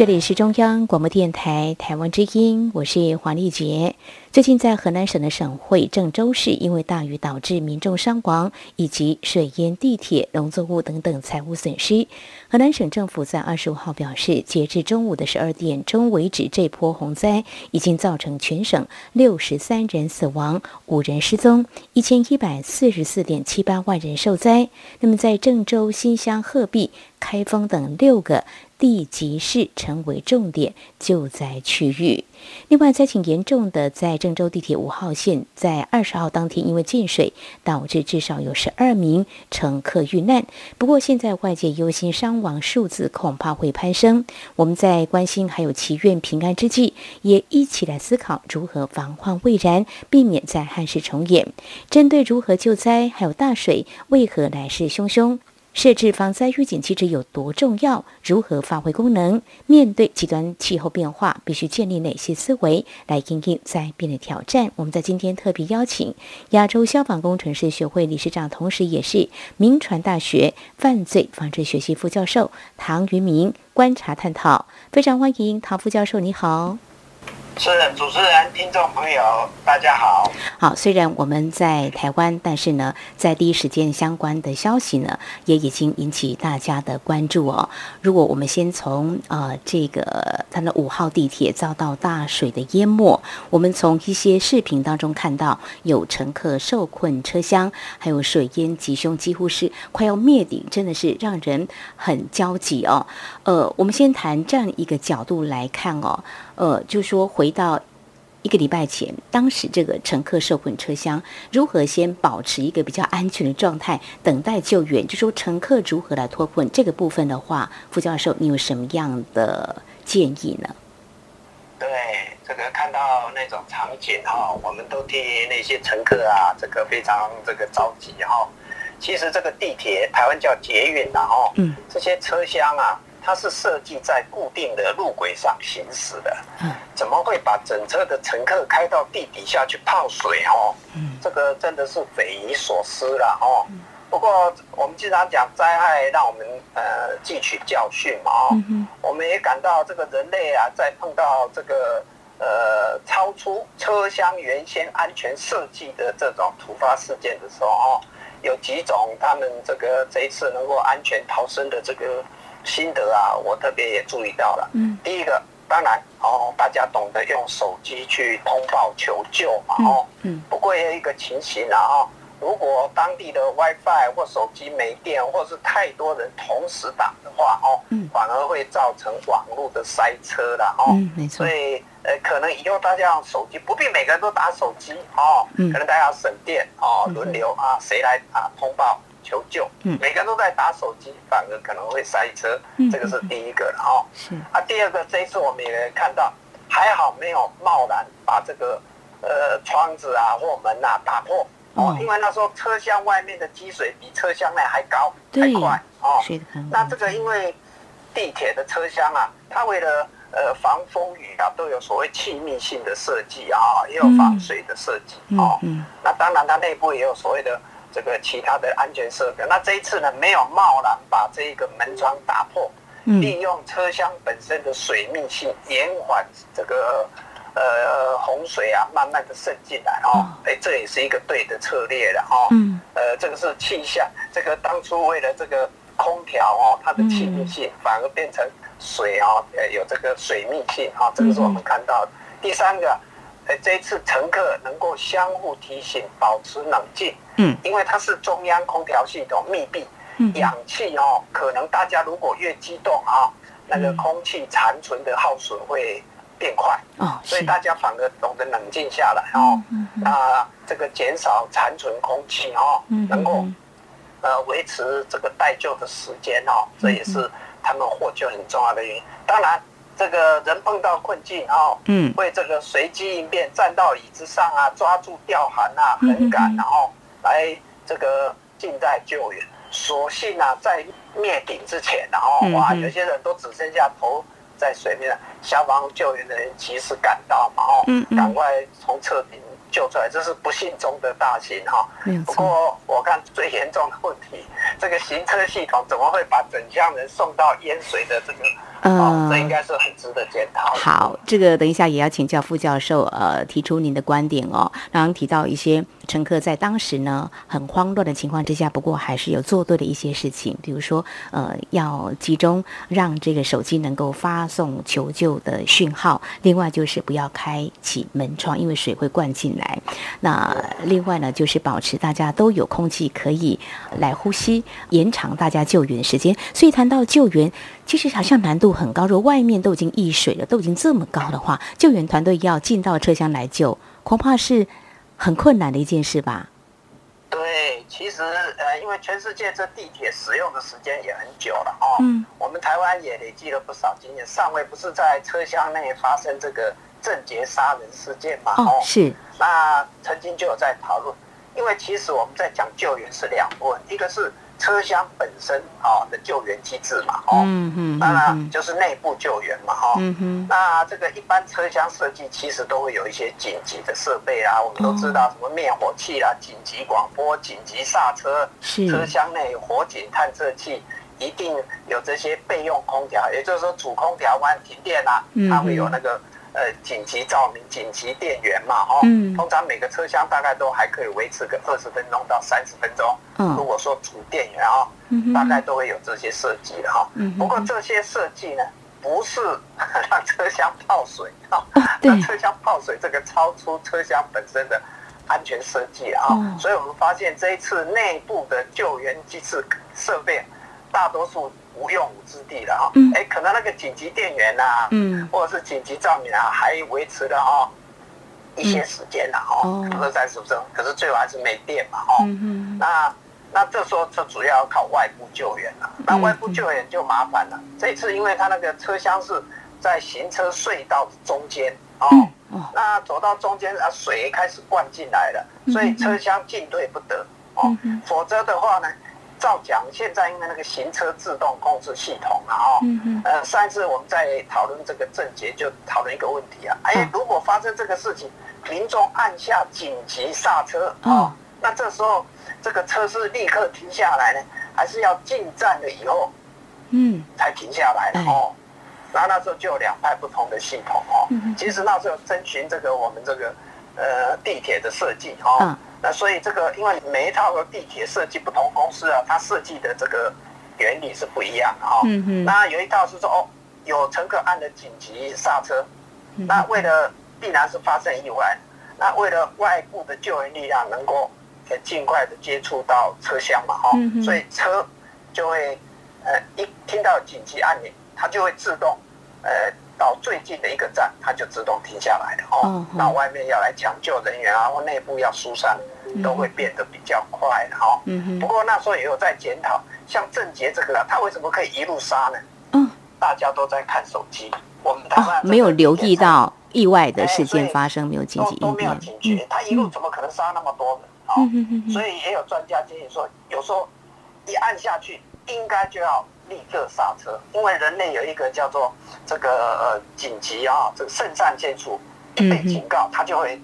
这里是中央广播电台台湾之音，我是黄丽杰。最近在河南省的省会郑州市，因为大雨导致民众伤亡以及水淹地铁、农作物等等财物损失。河南省政府在二十五号表示，截至中午的十二点钟为止，这波洪灾已经造成全省六十三人死亡、五人失踪、一千一百四十四点七八万人受灾。那么，在郑州、新乡、鹤壁、开封等六个地级市成为重点救灾区域。另外，灾情严重的在郑州地铁五号线，在二十号当天因为进水，导致至少有十二名乘客遇难。不过，现在外界忧心伤亡数字恐怕会攀升。我们在关心还有祈愿平安之际，也一起来思考如何防患未然，避免再憾事重演。针对如何救灾，还有大水为何来势汹汹？设置防灾预警机制有多重要？如何发挥功能？面对极端气候变化，必须建立哪些思维来应对灾变的挑战？我们在今天特别邀请亚洲消防工程师学会理事长，同时也是铭传大学犯罪防治学系副教授唐于明观察探讨。非常欢迎唐副教授，你好。是主持人、听众朋友，大家好。好，虽然我们在台湾，但是呢，在第一时间相关的消息呢，也已经引起大家的关注哦。如果我们先从呃这个它的五号地铁遭到大水的淹没，我们从一些视频当中看到有乘客受困车厢，还有水淹吉凶，几乎是快要灭顶，真的是让人很焦急哦。呃，我们先谈这样一个角度来看哦。呃，就说回到一个礼拜前，当时这个乘客受困车厢如何先保持一个比较安全的状态，等待救援？就说乘客如何来脱困这个部分的话，傅教授，你有什么样的建议呢？对，这个看到那种场景哈，我们都替那些乘客啊，这个非常这个着急哈。其实这个地铁，台湾叫捷运呐哈，嗯，这些车厢啊。它是设计在固定的路轨上行驶的，怎么会把整车的乘客开到地底下去泡水哦？这个真的是匪夷所思了哦。不过我们经常讲灾害让我们呃汲取教训嘛哦，我们也感到这个人类啊，在碰到这个呃超出车厢原先安全设计的这种突发事件的时候哦，有几种他们这个这一次能够安全逃生的这个。心得啊，我特别也注意到了。嗯，第一个当然哦，大家懂得用手机去通报求救嘛。哦，嗯。不过也有一个情形啊，哦，如果当地的 WiFi 或手机没电，或是太多人同时打的话，哦，嗯，反而会造成网络的塞车了。哦，嗯，没错。所以呃，可能以后大家用手机不必每个人都打手机哦，嗯，可能大家省电哦，轮流啊，谁来啊通报。求救，嗯，每个人都在打手机，反而可能会塞车，这个是第一个了哦。是啊，第二个，这一次我们也看到，还好没有贸然把这个呃窗子啊或门啊打破哦，因为那时候车厢外面的积水比车厢内还高还快哦。那这个因为地铁的车厢啊，它为了呃防风雨啊，都有所谓气密性的设计啊，也有防水的设计哦。嗯，那当然它内部也有所谓的。这个其他的安全设备，那这一次呢，没有贸然把这个门窗打破，利用车厢本身的水密性，延缓这个呃洪水啊，慢慢的渗进来哦，哎，这也是一个对的策略了哦。嗯，呃，这个是气象，这个当初为了这个空调哦，它的气密性反而变成水哦，呃，有这个水密性啊，这个是我们看到的。第三个。这一次乘客能够相互提醒，保持冷静。嗯，因为它是中央空调系统密闭，嗯氧气哦，可能大家如果越激动啊，那个空气残存的耗损会变快。哦，所以大家反而懂得冷静下来哦。嗯那这个减少残存空气哦，能够呃维持这个待救的时间哦，这也是他们获救很重要的原因。当然。这个人碰到困境哦，嗯，会这个随机应变，站到椅子上啊，抓住吊环啊，横杆，然后来这个近在救援。所幸啊，在灭顶之前，然后哇，有些人都只剩下头在水面，消防救援的人及时赶到嘛，哦，赶快从侧顶救出来，这是不幸中的大幸哈。不过我看最严重的问题，这个行车系统怎么会把整箱人送到淹水的这个？嗯、哦，这应该是很值得检讨。好，这个等一下也要请教副教授，呃，提出您的观点哦。刚刚提到一些乘客在当时呢很慌乱的情况之下，不过还是有做对的一些事情，比如说呃要集中让这个手机能够发送求救的讯号，另外就是不要开启门窗，因为水会灌进来。那另外呢就是保持大家都有空气可以来呼吸，延长大家救援时间。所以谈到救援。其实好像难度很高，如果外面都已经溢水了，都已经这么高的话，救援团队要进到车厢来救，恐怕是很困难的一件事吧？对，其实呃，因为全世界这地铁使用的时间也很久了哦。嗯。我们台湾也累积了不少经验。上回不是在车厢内发生这个郑捷杀人事件嘛？哦，是。那曾经就有在讨论，因为其实我们在讲救援是两部分，一个是。车厢本身啊的救援机制嘛，哦，嗯嗯，当然就是内部救援嘛，哈，嗯哼，那这个一般车厢设计其实都会有一些紧急的设备啊，我们都知道什么灭火器啊、紧急广播、紧急刹车，是。车厢内火警探测器，一定有这些备用空调，也就是说主空调万一停电啦，它会有那个。呃，紧急照明、紧急电源嘛，哦、嗯，通常每个车厢大概都还可以维持个二十分钟到三十分钟。嗯，如果说主电源啊，大概都会有这些设计的哈。嗯，不过这些设计呢，不是 让车厢泡水啊，让车厢泡水这个超出车厢本身的安全设计啊。嗯，所以我们发现这一次内部的救援机制设备，大多数。无用武之地了哈，哎，可能那个紧急电源呐，嗯，或者是紧急照明啊，还维持了哈一些时间了哈，二三十分钟，可是最后还是没电嘛哈，那那这时候就主要要靠外部救援了，那外部救援就麻烦了。这一次因为它那个车厢是在行车隧道的中间哦，那走到中间啊，水开始灌进来了，所以车厢进退不得哦，否则的话呢。照讲，现在因为那个行车自动控制系统啊，哦，呃，上一次我们在讨论这个症结，就讨论一个问题啊，哎，如果发生这个事情，民众按下紧急刹车啊，那这时候这个车是立刻停下来呢，还是要进站了以后，嗯，才停下来的哦？然后那时候就有两派不同的系统哦。其实那时候征询这个我们这个呃地铁的设计哦。那所以这个，因为每一套的地铁设计不同公司啊，它设计的这个原理是不一样的哈。嗯嗯。那有一套是说，哦，有乘客按了紧急刹车，那为了必然是发生意外，那为了外部的救援力量能够尽快的接触到车厢嘛，哈。所以车就会呃一听到紧急按钮，它就会自动呃。到最近的一个站，它就自动停下来了哦。那外面要来抢救人员啊，或内部要疏散，都会变得比较快哈。不过那时候也有在检讨，像郑捷这个，他为什么可以一路杀呢？嗯，大家都在看手机，我们台湾没有留意到意外的事件发生，没有紧急应变，都没有警觉，他一路怎么可能杀那么多人？所以也有专家建议说，有时候一按下去，应该就要。立刻刹车，因为人类有一个叫做这个呃紧急啊，这个肾上腺素一被警告，它就会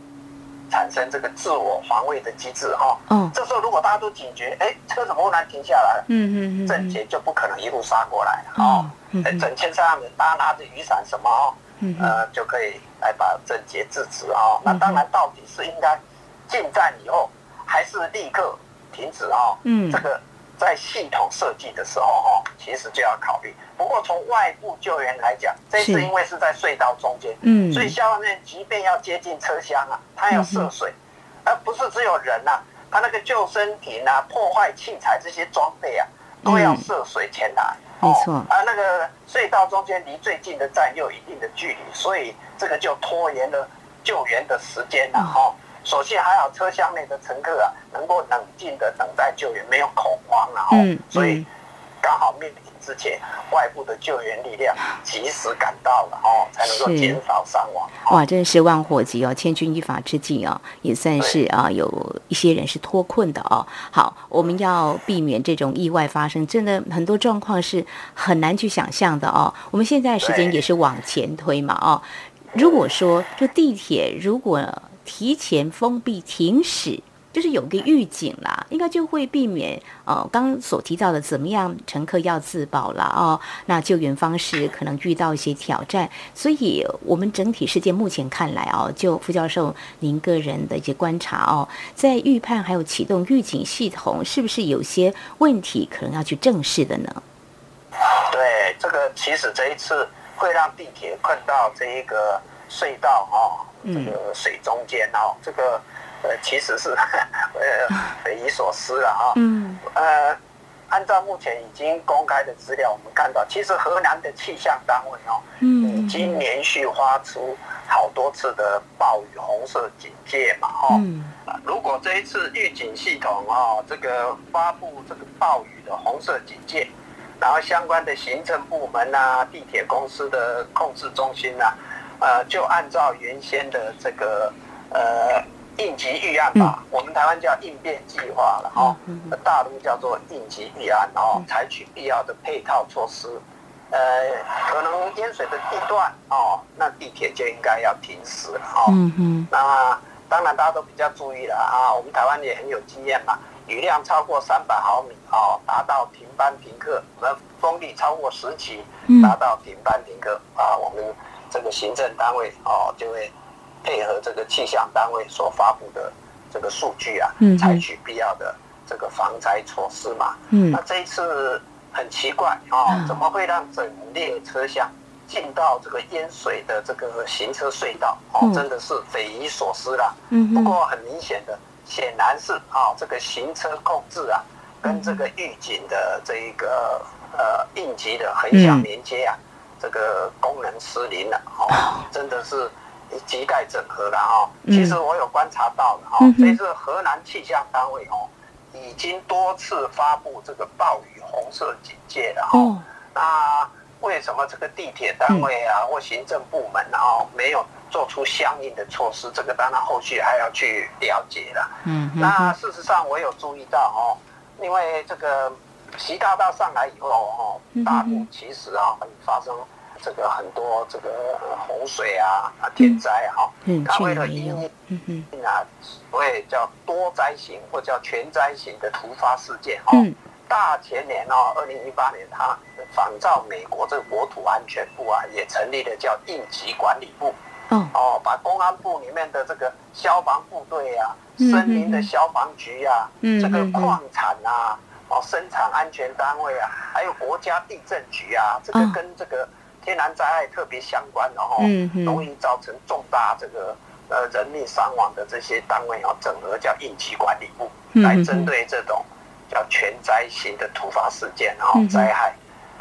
产生这个自我防卫的机制哈。嗯，这时候如果大家都警觉，哎，车怎么忽然停下来了？嗯嗯嗯，郑捷就不可能一路杀过来哦。哎，整千上人，大家拿着雨伞什么哦，呃，就可以来把郑捷制止啊。那当然，到底是应该进站以后，还是立刻停止啊？嗯，这个。在系统设计的时候，哈，其实就要考虑。不过从外部救援来讲，这次因为是在隧道中间，嗯，所以消防员即便要接近车厢啊，他要涉水，而不是只有人呐，他那个救生艇啊、破坏器材这些装备啊，都要涉水前来。没错。而那个隧道中间离最近的站又有一定的距离，所以这个就拖延了救援的时间了，哈。所幸还好，车厢内的乘客啊，能够冷静的等待救援，没有恐慌了哈。嗯。所以刚好面临之前，外部的救援力量及时赶到了哦，才能够减少伤亡。哇，真的是万火急哦，千钧一发之际哦，也算是啊，有一些人是脱困的哦。好，我们要避免这种意外发生，真的很多状况是很难去想象的哦。我们现在时间也是往前推嘛哦。如果说这地铁如果提前封闭停驶，就是有个预警啦，应该就会避免呃刚刚所提到的怎么样乘客要自保了哦。那救援方式可能遇到一些挑战，所以我们整体事件目前看来哦，就副教授您个人的一些观察哦，在预判还有启动预警系统，是不是有些问题可能要去正视的呢？对，这个其实这一次会让地铁困到这一个隧道哦，这个水中间哦，这个。呃，其实是 呃匪夷所思了哈。嗯。呃，按照目前已经公开的资料，我们看到，其实河南的气象单位哦，已经连续发出好多次的暴雨红色警戒嘛，哈。嗯。如果这一次预警系统哦，这个发布这个暴雨的红色警戒，然后相关的行政部门啊，地铁公司的控制中心啊，呃，就按照原先的这个呃。应急预案吧，我们台湾叫应变计划了哈，大陆叫做应急预案哦，采取必要的配套措施，呃，可能淹水的地段哦，那地铁就应该要停驶了哈。嗯嗯。那当然大家都比较注意了啊，我们台湾也很有经验嘛，雨量超过三百毫米哦，达到停班停课；那风力超过十级，达到停班停课啊，我们这个行政单位哦就会。配合这个气象单位所发布的这个数据啊，采取必要的这个防灾措施嘛。嗯，那这一次很奇怪哦，怎么会让整列车厢进到这个淹水的这个行车隧道？哦，真的是匪夷所思啦。嗯，不过很明显的，显然是啊，这个行车控制啊，跟这个预警的这一个呃应急的横向连接啊，这个功能失灵了。哦，真的是。机概整合了哈，其实我有观察到的哈，这次河南气象单位哦，已经多次发布这个暴雨红色警戒了哈。那为什么这个地铁单位啊或行政部门啊没有做出相应的措施？这个当然后续还要去了解了。嗯，那事实上我有注意到哦，因为这个习大大上来以后哦，大陆其实啊会发生。这个很多这个洪水啊啊天灾哈，他为了因应啊，所谓叫多灾型或叫全灾型的突发事件哈。大前年哦，二零一八年，他仿照美国这个国土安全部啊，也成立了叫应急管理部。哦，把公安部里面的这个消防部队啊，森林的消防局啊，这个矿产啊，哦，生产安全单位啊，还有国家地震局啊，这个跟这个。天然灾害特别相关的哈，容易造成重大这个呃人命伤亡的这些单位啊，整合叫应急管理部，来针对这种叫全灾型的突发事件然后灾害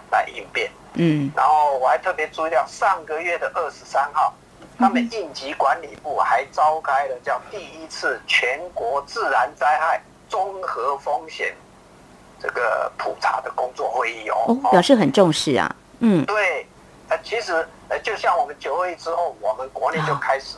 来应变。嗯，然后我还特别注意到上个月的二十三号，他们应急管理部还召开了叫第一次全国自然灾害综合风险这个普查的工作会议哦，表示很重视啊。嗯，对。呃，其实呃，就像我们九二一之后，我们国内就开始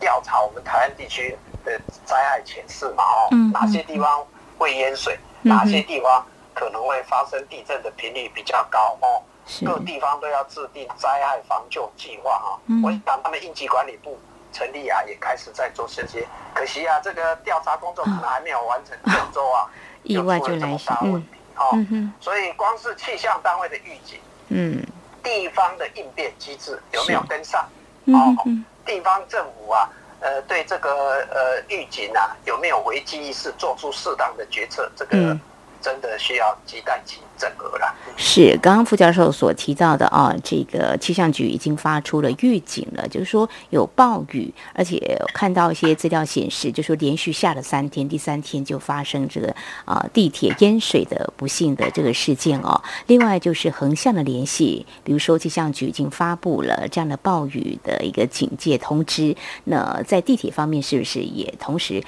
调查我们台湾地区的灾害潜势嘛，哦，哪些地方会淹水，哪些地方可能会发生地震的频率比较高哦，各地方都要制定灾害防救计划哈。我想他们应急管理部成立啊，也开始在做这些，可惜啊，这个调查工作可能还没有完成，郑州啊，意外就来袭，嗯，哦，所以光是气象单位的预警，嗯。地方的应变机制有没有跟上？哦，地方政府啊，呃，对这个呃预警啊，有没有危机意识，做出适当的决策？这个。真的需要亟待其整合了。是，刚刚副教授所提到的啊，这个气象局已经发出了预警了，就是说有暴雨，而且看到一些资料显示，就是说连续下了三天，第三天就发生这个啊地铁淹水的不幸的这个事件哦。另外就是横向的联系，比如说气象局已经发布了这样的暴雨的一个警戒通知，那在地铁方面是不是也同时？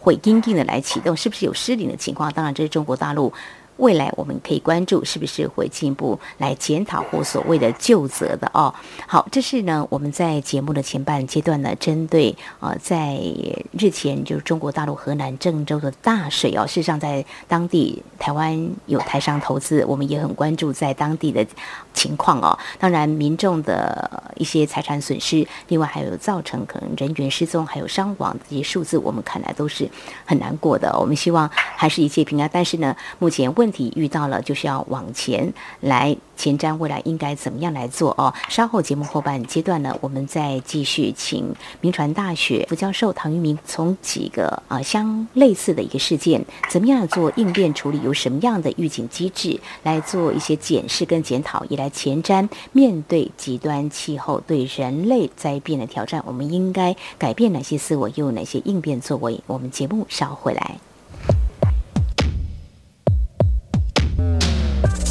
会因应的来启动，是不是有失灵的情况？当然，这是中国大陆未来我们可以关注是不是会进一步来检讨或所谓的究责的哦。好，这是呢我们在节目的前半阶段呢，针对呃在日前就是中国大陆河南郑州的大水哦，事实上在当地台湾有台商投资，我们也很关注在当地的情况哦。当然民众的一些财产损失，另外还有造成可能人员失踪还有伤亡这些数字，我们看来都是很难过的。我们希望还是一切平安，但是呢，目前问题遇到了，就是要往前来前瞻未来应该怎么样来做哦。稍后节目后半阶段呢，我们再继续请铭传大学副教授唐玉明从几个啊、相类似的一个事件，怎么样做应变处理，有什么样的预警机制来做一些检视跟检讨，也来前瞻面对极端气候对人类灾变的挑战，我们应该改变哪些思维，又有哪些应变作为？我们节目稍回来。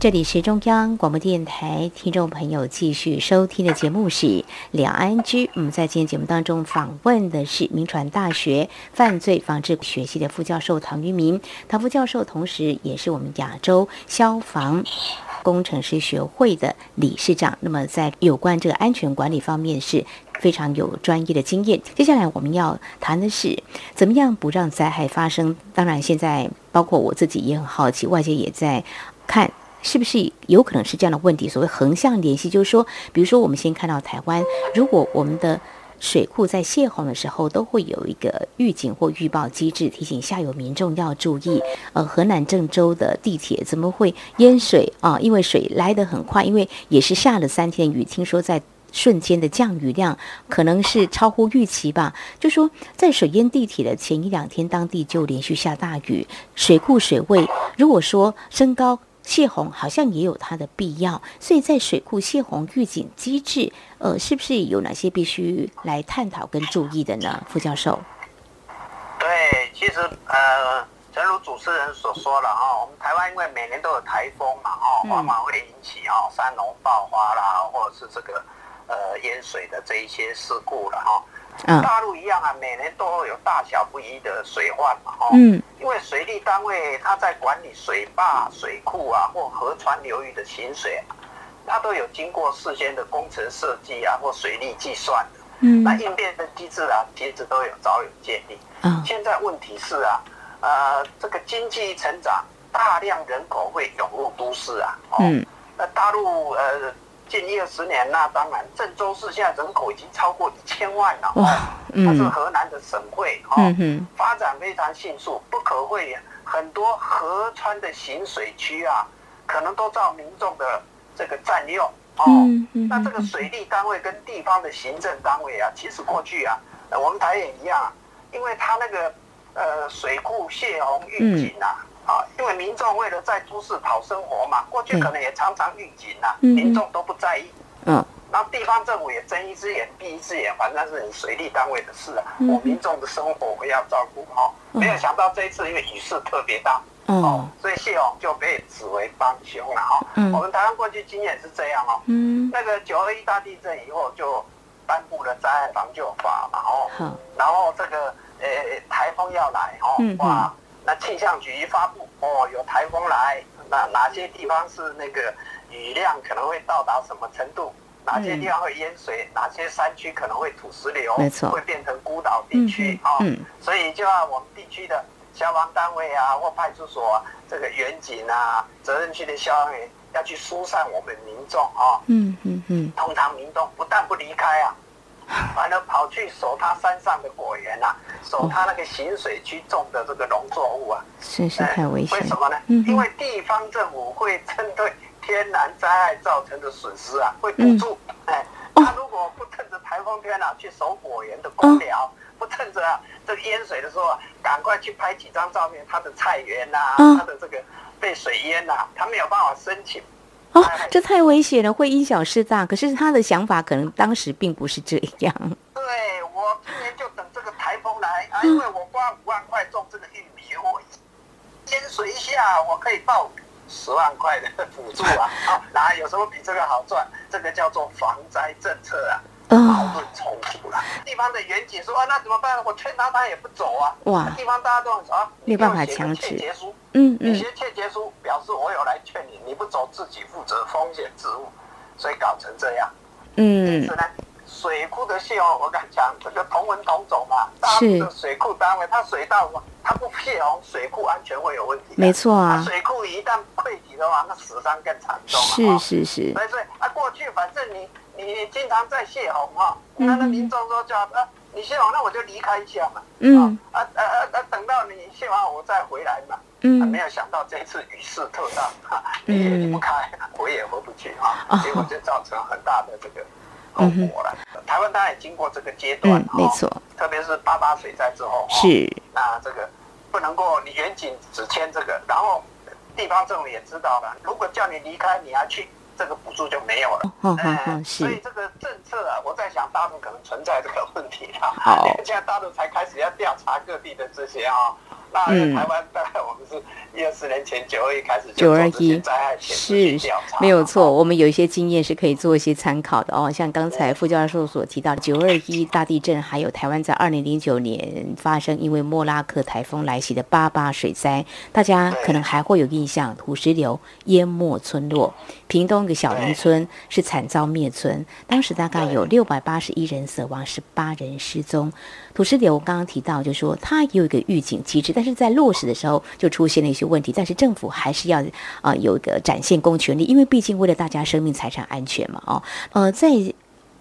这里是中央广播电台，听众朋友继续收听的节目是《两岸居》。我们在今天节目当中访问的是铭传大学犯罪防治学系的副教授唐于明，唐副教授同时也是我们亚洲消防工程师学会的理事长。那么在有关这个安全管理方面是非常有专业的经验。接下来我们要谈的是怎么样不让灾害发生。当然，现在包括我自己也很好奇，外界也在看。是不是有可能是这样的问题？所谓横向联系，就是说，比如说，我们先看到台湾，如果我们的水库在泄洪的时候，都会有一个预警或预报机制，提醒下游民众要注意。呃，河南郑州的地铁怎么会淹水啊？因为水来得很快，因为也是下了三天雨，听说在瞬间的降雨量可能是超乎预期吧。就说在水淹地铁的前一两天，当地就连续下大雨，水库水位如果说升高。泄洪好像也有它的必要，所以在水库泄洪预警机制，呃，是不是有哪些必须来探讨跟注意的呢？副教授，对，其实呃，正如主持人所说了哈，我们台湾因为每年都有台风嘛，哈，往往会引起哈山洪爆发啦，或者是这个呃淹水的这一些事故了哈。大陆一样啊，每年都会有大小不一的水患嘛，哈，嗯，因为水利单位它在管理水坝、水库啊或河川流域的行水，它都有经过事先的工程设计啊或水利计算的，嗯，那应变的机制啊，其实都有早有建立。嗯，现在问题是啊，呃，这个经济成长，大量人口会涌入都市啊，嗯，那大陆呃。近一二十年，那当然，郑州市现在人口已经超过一千万了。哇，它是河南的省会，哈、嗯，发展非常迅速，不可讳言。很多河川的行水区啊，可能都遭民众的这个占用。哦，那这个水利单位跟地方的行政单位啊，其实过去啊，我们台也一样，因为它那个呃水库泄洪预警啊。嗯啊，因为民众为了在都市讨生活嘛，过去可能也常常预警啊，民众都不在意。嗯，然后地方政府也睁一只眼闭一只眼，反正是你水利单位的事啊。我民众的生活我要照顾哈。没有想到这一次因为雨势特别大，哦，所以谢勇就被指为帮凶了哈。我们台湾过去经验是这样哦。嗯，那个九二一大地震以后就颁布了灾害防救法嘛，哦，然后这个呃台风要来哦，哇。那气象局一发布哦，有台风来，那哪些地方是那个雨量可能会到达什么程度？哪些地方会淹水？哪些山区可能会土石流？没错，会变成孤岛地区啊。嗯，所以就要我们地区的消防单位啊，或派出所啊，这个远警啊，责任区的消防员要去疏散我们民众啊。嗯嗯嗯。通常民众不但不离开啊。反而跑去守他山上的果园啊，守他那个行水区种的这个农作物啊，真是太危险。为什么呢？因为地方政府会针对天然灾害造成的损失啊，会补助。哎，他如果不趁着台风天啊去守果园的公寮，不趁着这个淹水的时候，赶快去拍几张照片，他的菜园呐，他的这个被水淹呐，他没有办法申请。哦，这太危险了，会因小失大。可是他的想法可能当时并不是这样。对，我今年就等这个台风来啊，因为我花五万块种这个玉米，我先水一下我可以报十万块的补助啊，啊，哪有什么比这个好赚？这个叫做防灾政策啊，矛盾冲突了。地方的远景说啊，那怎么办？我劝他，他也不走啊。哇，地方大家都很说啊，没办法强制。切结书，嗯嗯，你写切结书表示我有来劝你，你不走自己负责风险自负，所以搞成这样。嗯。是呢。水库的泄洪，我敢讲，这个同文同种嘛，大陆的水库单位，它水道它不泄洪，水库安全会有问题。没错啊，水库一旦溃堤的话，那死伤更惨重。是是是。所以所以啊，过去反正你你经常在泄洪哈，那那民众说叫啊，你泄洪，那我就离开一下嘛。嗯。啊啊啊啊！等到你泄完我再回来嘛。嗯。没有想到这一次雨势特大，你也离不开，我也回不去啊，结果就造成很大的这个。后果了，台湾当然也经过这个阶段，没错，特别是八八水灾之后，是那这个不能够你远景只签这个，然后地方政府也知道了，如果叫你离开，你还去，这个补助就没有了。嗯嗯，是。所以这个政策啊，我在想大陆可能存在这个问题啊。好，现在大陆才开始要调查各地的这些啊。那台湾大概我们是一二十年前九二一开始就做这些灾害前是没有错。我们有一些经验是可以做一些参考的哦。像刚才副教授所提到的九二一大地震，还有台湾在二零零九年发生因为莫拉克台风来袭的八八水灾，大家可能还会有印象，土石流淹没村落，屏东一个小林村是惨遭灭村，当时大概有六百八十一人死亡，十八人失踪。土石流刚刚提到，就是说它有一个预警机制，但是在落实的时候就出现了一些问题。但是政府还是要啊、呃、有一个展现公权力，因为毕竟为了大家生命财产安全嘛，哦，呃，在。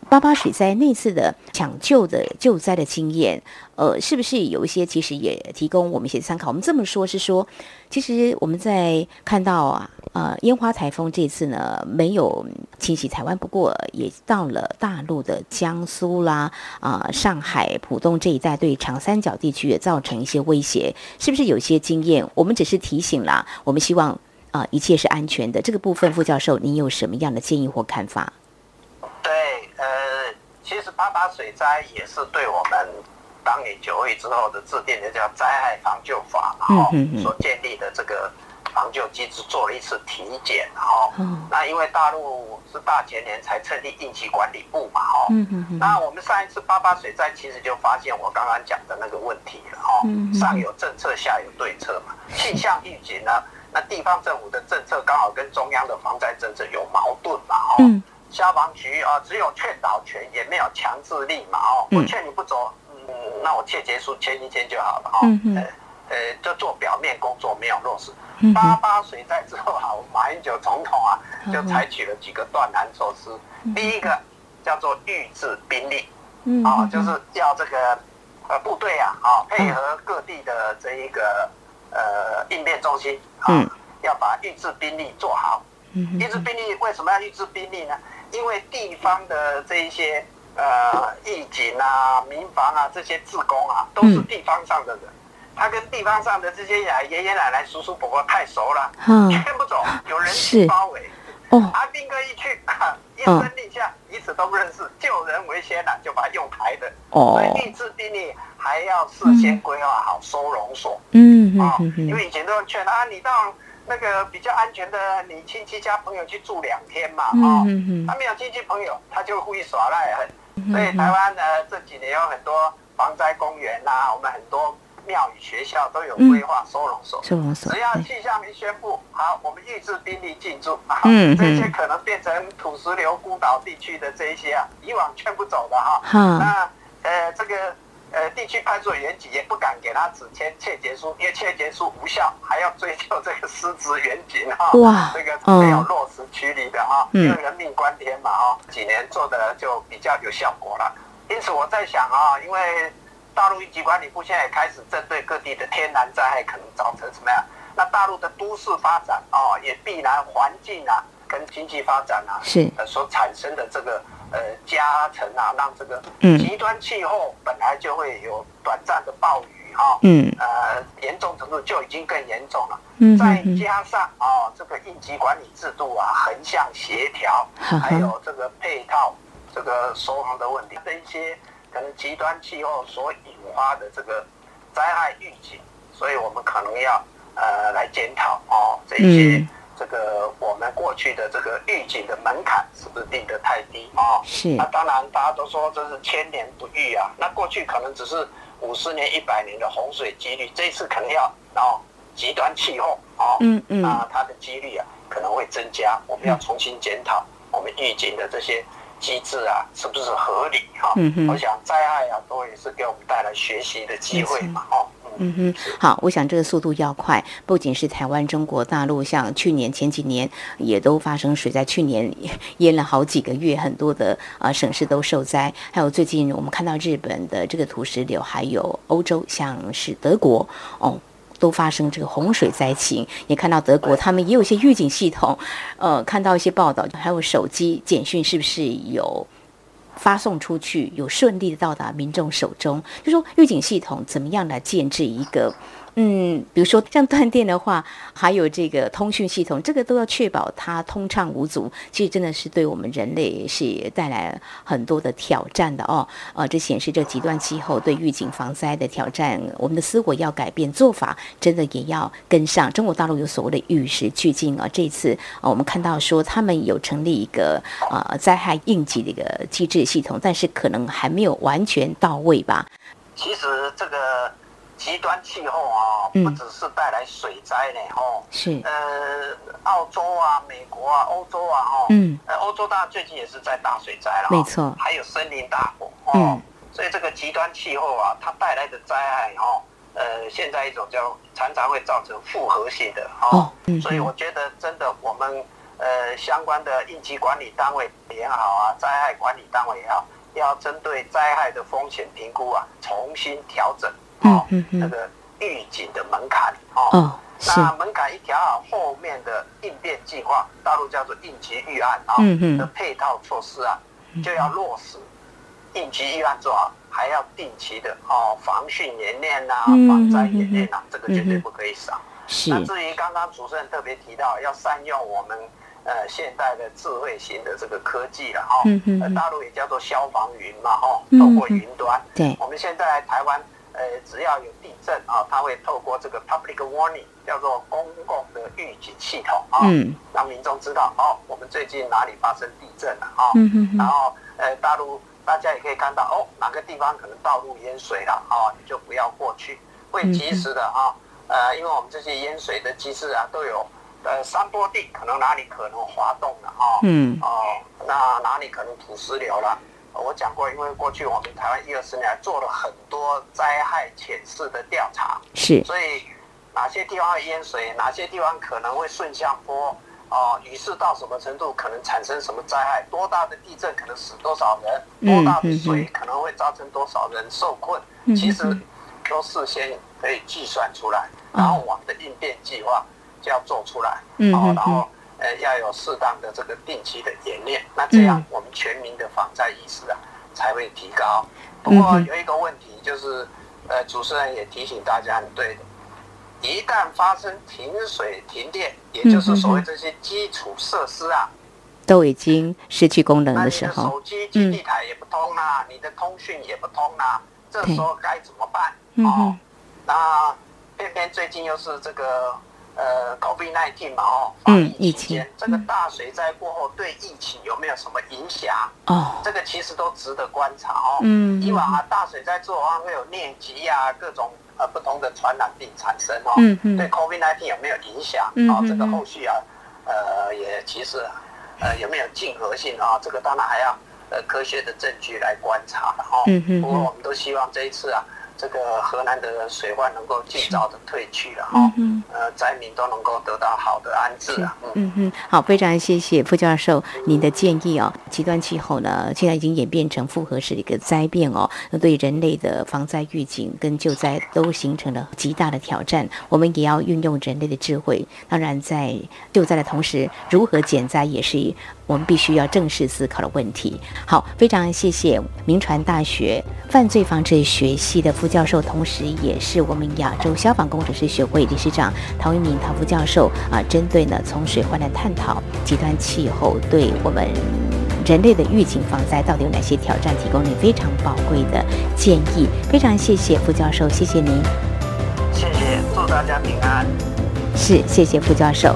八八水灾那次的抢救的救灾的经验，呃，是不是有一些其实也提供我们一些参考？我们这么说，是说，其实我们在看到啊，呃，烟花台风这次呢没有侵袭台湾，不过也到了大陆的江苏啦、啊、上海、浦东这一带，对长三角地区也造成一些威胁，是不是有些经验？我们只是提醒啦，我们希望啊、一切是安全的。这个部分，副教授，您有什么样的建议或看法？其实八八水灾也是对我们当年九二之后的制定的叫灾害防救法嘛，哈，所建立的这个防救机制做了一次体检，哈，那因为大陆是大前年才成立应急管理部嘛，哈，那我们上一次八八水灾其实就发现我刚刚讲的那个问题了，哈，上有政策下有对策嘛，气象预警呢，那地方政府的政策刚好跟中央的防灾政策有矛盾嘛，哈。消防局啊，只有劝导权，也没有强制力嘛。哦，我劝你不走，嗯，那我切结束签一签就好了。哈，呃，呃，就做表面工作，没有落实。八八水灾之后啊，马英九总统啊，就采取了几个断然措施。第一个叫做预置兵力，啊，就是要这个呃部队啊，啊，配合各地的这一个呃应变中心，啊，要把预置兵力做好。预置兵力为什么要预置兵力呢？因为地方的这一些呃义警啊、民防啊这些志工啊，都是地方上的人，他跟地方上的这些爷爷奶奶、叔叔伯伯太熟了，劝不走，有人去包围。阿兵哥一去，一声令下，彼此都不认识，救人为先呐，就把他用抬的。所以预置兵力还要事先规划好收容所。嗯啊，因为以前都要劝啊，你到。那个比较安全的，你亲戚家朋友去住两天嘛，哦，他没有亲戚朋友，他就故意耍赖很。所以台湾呢这几年有很多防灾公园呐、啊，我们很多庙宇学校都有规划收容所。收容所。只要气象一宣布好，我们预置兵力进驻啊，这些可能变成土石流孤岛地区的这一些啊，以往劝不走的哈。那呃这个。呃，地区派出所原警也不敢给他只签切结书，因为切结书无效，还要追究这个失职原警哈。哇，这个没有落实驱离的哈，因为人命关天嘛哈。几年做的就比较有效果了。因此我在想啊，因为大陆应急管理部现在也开始针对各地的天然灾害可能造成什么样，那大陆的都市发展啊，也必然环境啊跟经济发展啊是呃所产生的这个。呃，加成啊，让这个极端气候本来就会有短暂的暴雨哈，嗯，呃，严重程度就已经更严重了，嗯，再加上啊，这个应急管理制度啊，横向协调，还有这个配套，这个收防的问题，这一些可能极端气候所引发的这个灾害预警，所以我们可能要呃来检讨哦，这一些。这个我们过去的这个预警的门槛是不是定得太低啊？是。那当然，大家都说这是千年不遇啊。那过去可能只是五十年、一百年的洪水几率，这一次可能要哦极端气候啊，嗯嗯，那它的几率啊可能会增加。我们要重新检讨我们预警的这些机制啊，是不是合理哈？嗯哼。我想灾害啊，都也是给我们带来学习的机会嘛，哦。嗯哼，好，我想这个速度要快，不仅是台湾、中国大陆，像去年前几年也都发生水灾，去年淹了好几个月，很多的呃省市都受灾。还有最近我们看到日本的这个土石流，还有欧洲像是德国哦，都发生这个洪水灾情。也看到德国他们也有一些预警系统，呃，看到一些报道，还有手机简讯是不是有？发送出去有顺利的到达民众手中，就说预警系统怎么样来建置一个？嗯，比如说像断电的话，还有这个通讯系统，这个都要确保它通畅无阻。其实真的是对我们人类是带来很多的挑战的哦。呃，这显示这极端气候对预警防灾的挑战，我们的思维要改变，做法真的也要跟上。中国大陆有所谓的与时俱进啊，这次呃我们看到说他们有成立一个呃灾害应急的一个机制系统，但是可能还没有完全到位吧。其实这个。极端气候啊，不只是带来水灾呢，吼、嗯，是，呃，澳洲啊、美国啊、欧洲啊，哈，嗯，呃，欧洲大最近也是在大水灾了，没错，还有森林大火，哦、嗯，所以这个极端气候啊，它带来的灾害，哈，呃，现在一种叫常常会造成复合性的，哦，嗯，所以我觉得真的我们呃相关的应急管理单位也好啊，灾害管理单位也好，要针对灾害的风险评估啊，重新调整。哦，那个预警的门槛哦，那门槛一调好，后面的应变计划，大陆叫做应急预案啊，的配套措施啊，就要落实。应急预案做好，还要定期的哦防汛演练呐，防灾演练呐，这个绝对不可以少。是。那至于刚刚主持人特别提到，要善用我们呃现代的智慧型的这个科技了哈，呃大陆也叫做消防云嘛，哦，透过云端。对。我们现在台湾。呃，只要有地震啊，它会透过这个 public warning，叫做公共的预警系统啊，嗯、让民众知道哦，我们最近哪里发生地震了啊？嗯、哼哼然后呃，大陆大家也可以看到哦，哪个地方可能道路淹水了啊，你就不要过去，会及时的啊。呃，因为我们这些淹水的机制啊，都有呃山坡地，可能哪里可能滑动了啊？嗯，哦，那哪里可能土石流了？我讲过，因为过去我们台湾一二十年来做了很多灾害潜势的调查，是，所以哪些地方会淹水，哪些地方可能会顺向坡，哦、呃，雨势到什么程度可能产生什么灾害，多大的地震可能死多少人，多大的水可能会造成多少人受困，嗯、其实都事先可以计算出来，然后我们的应变计划就要做出来，哦，然后。呃，要有适当的这个定期的演练，那这样我们全民的防灾意识啊才会提高。不过有一个问题就是，呃，主持人也提醒大家很对的，一旦发生停水停电，也就是所谓这些基础设施啊，都已经失去功能的时候，手机基地台也不通啦，你的通讯也不通啦，这时候该怎么办？哦，那偏偏最近又是这个。呃，COVID-19 嘛，哦，防疫期间，这个大水灾过后，对疫情有没有什么影响？哦，这个其实都值得观察哦。嗯，以往啊，大水灾之后啊，会有疟疾啊，各种呃不同的传染病产生哦。嗯嗯。对 COVID-19 有没有影响？嗯哦，这个后续啊，呃，也其实呃有没有竞合性啊？这个当然还要呃科学的证据来观察的哈。嗯嗯。不过我们都希望这一次啊。这个河南的水患能够尽早的退去了哈，嗯、呃，灾民都能够得到好的安置啊。嗯嗯，好，非常谢谢副教授您的建议哦。极端气候呢，现在已经演变成复合式的一个灾变哦，那对人类的防灾预警跟救灾都形成了极大的挑战。我们也要运用人类的智慧，当然在救灾的同时，如何减灾也是。我们必须要正视思考的问题。好，非常谢谢铭传大学犯罪防治学系的副教授，同时也是我们亚洲消防工程师学会理事长陶一鸣陶副教授啊，针对呢从水患来探讨极端气候对我们人类的预警防灾到底有哪些挑战，提供你非常宝贵的建议。非常谢谢副教授，谢谢您。谢谢，祝大家平安。是，谢谢副教授。